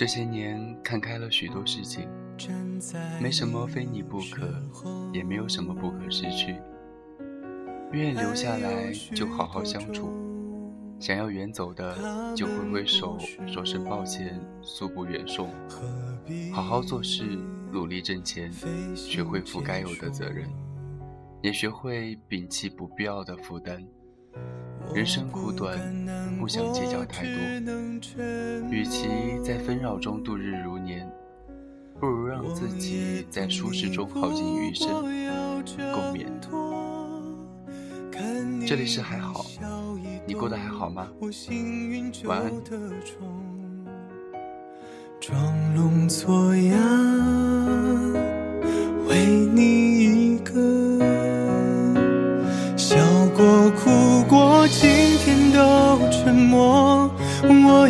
这些年看开了许多事情，没什么非你不可，也没有什么不可失去。愿意留下来就好好相处，想要远走的就挥挥手说声抱歉，速不远送。好好做事，努力挣钱，学会负该有的责任，也学会摒弃不必要的负担。人生苦短，不想计较太多。与其在纷扰中度日如年，不如让自己在舒适中耗尽余生，共勉。这里是还好，你过得还好吗？晚安。装聋作哑，为你一个，笑过哭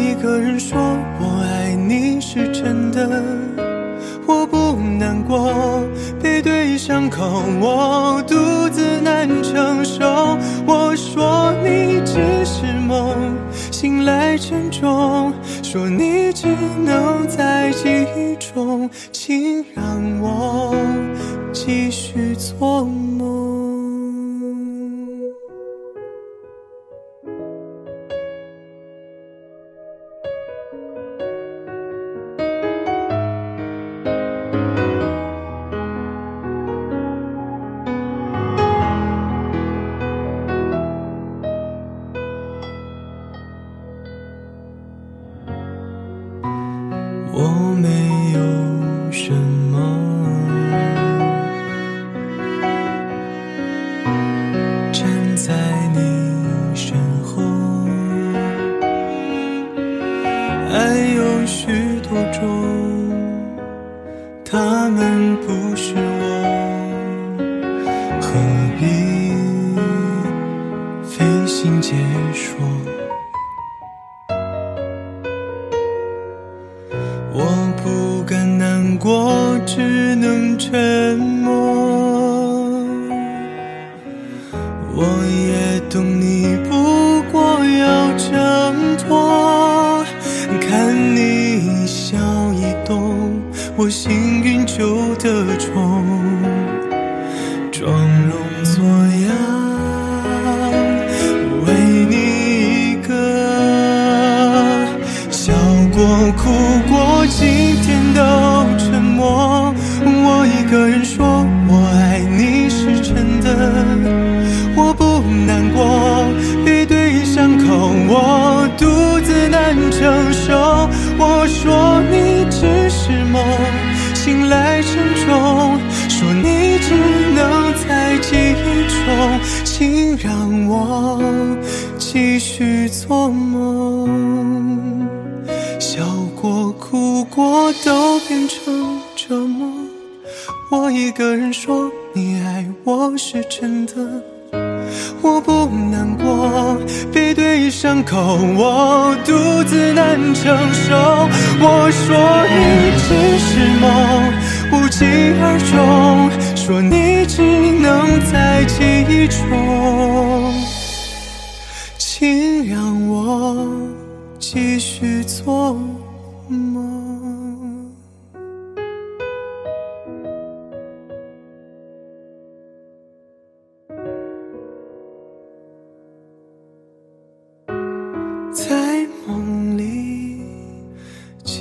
一个人说我爱你是真的，我不难过，背对伤口我独自难承受。我说你只是梦，醒来沉重。说你只能在记忆中，请让我继续做梦。爱有许多种，他们不是我，何必费心解说？我不敢难过，只能沉默。我也懂你不过要挣脱，我幸运就得宠，装聋作哑，为你一个，笑过哭梦，醒来沉重，说你只能在记忆中，请让我继续做梦。笑过、哭过，都变成折磨。我一个人说你爱我是真的，我不能过，背对伤口我独自难承受。我说你只是梦，无疾而终，说你只能在记忆中，请让我。继续做梦，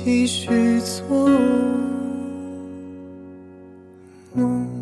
继续做梦。